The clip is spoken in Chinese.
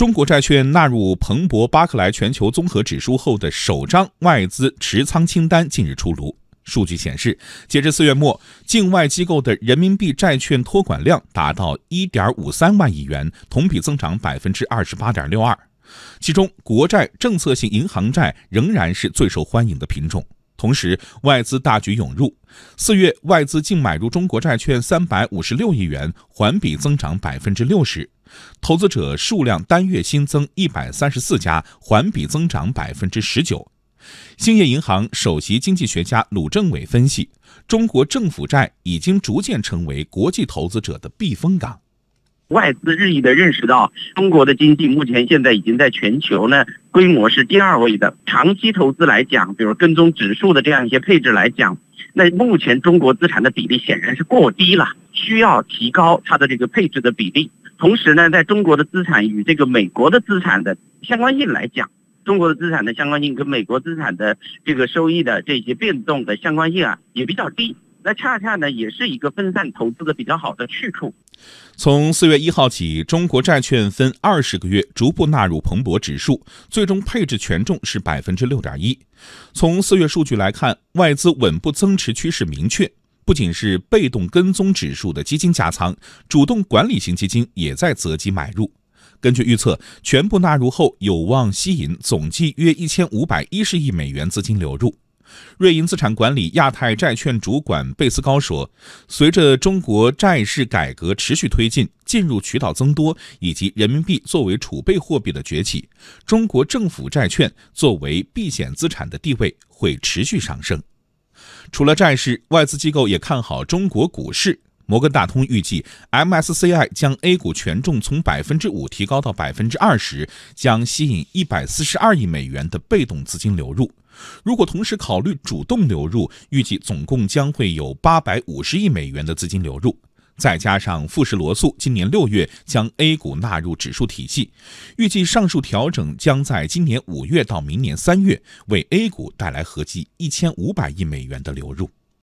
中国债券纳入彭博巴克莱全球综合指数后的首张外资持仓清单近日出炉。数据显示，截至四月末，境外机构的人民币债券托管量达到一点五三万亿元，同比增长百分之二十八点六二。其中，国债、政策性银行债仍然是最受欢迎的品种。同时，外资大举涌入，四月外资净买入中国债券三百五十六亿元，环比增长百分之六十。投资者数量单月新增一百三十四家，环比增长百分之十九。兴业银行首席经济学家鲁政委分析，中国政府债已经逐渐成为国际投资者的避风港。外资日益的认识到，中国的经济目前现在已经在全球呢规模是第二位的。长期投资来讲，比如跟踪指数的这样一些配置来讲，那目前中国资产的比例显然是过低了，需要提高它的这个配置的比例。同时呢，在中国的资产与这个美国的资产的相关性来讲。中国的资产的相关性跟美国资产的这个收益的这些变动的相关性啊也比较低，那恰恰呢也是一个分散投资的比较好的去处。从四月一号起，中国债券分二十个月逐步纳入彭博指数，最终配置权重是百分之六点一。从四月数据来看，外资稳步增持趋势明确，不仅是被动跟踪指数的基金加仓，主动管理型基金也在择机买入。根据预测，全部纳入后有望吸引总计约一千五百一十亿美元资金流入。瑞银资产管理亚太债券主管贝斯高说：“随着中国债市改革持续推进，进入渠道增多，以及人民币作为储备货币的崛起，中国政府债券作为避险资产的地位会持续上升。除了债市，外资机构也看好中国股市。”摩根大通预计，MSCI 将 A 股权重从百分之五提高到百分之二十，将吸引一百四十二亿美元的被动资金流入。如果同时考虑主动流入，预计总共将会有八百五十亿美元的资金流入。再加上富时罗素今年六月将 A 股纳入指数体系，预计上述调整将在今年五月到明年三月为 A 股带来合计一千五百亿美元的流入。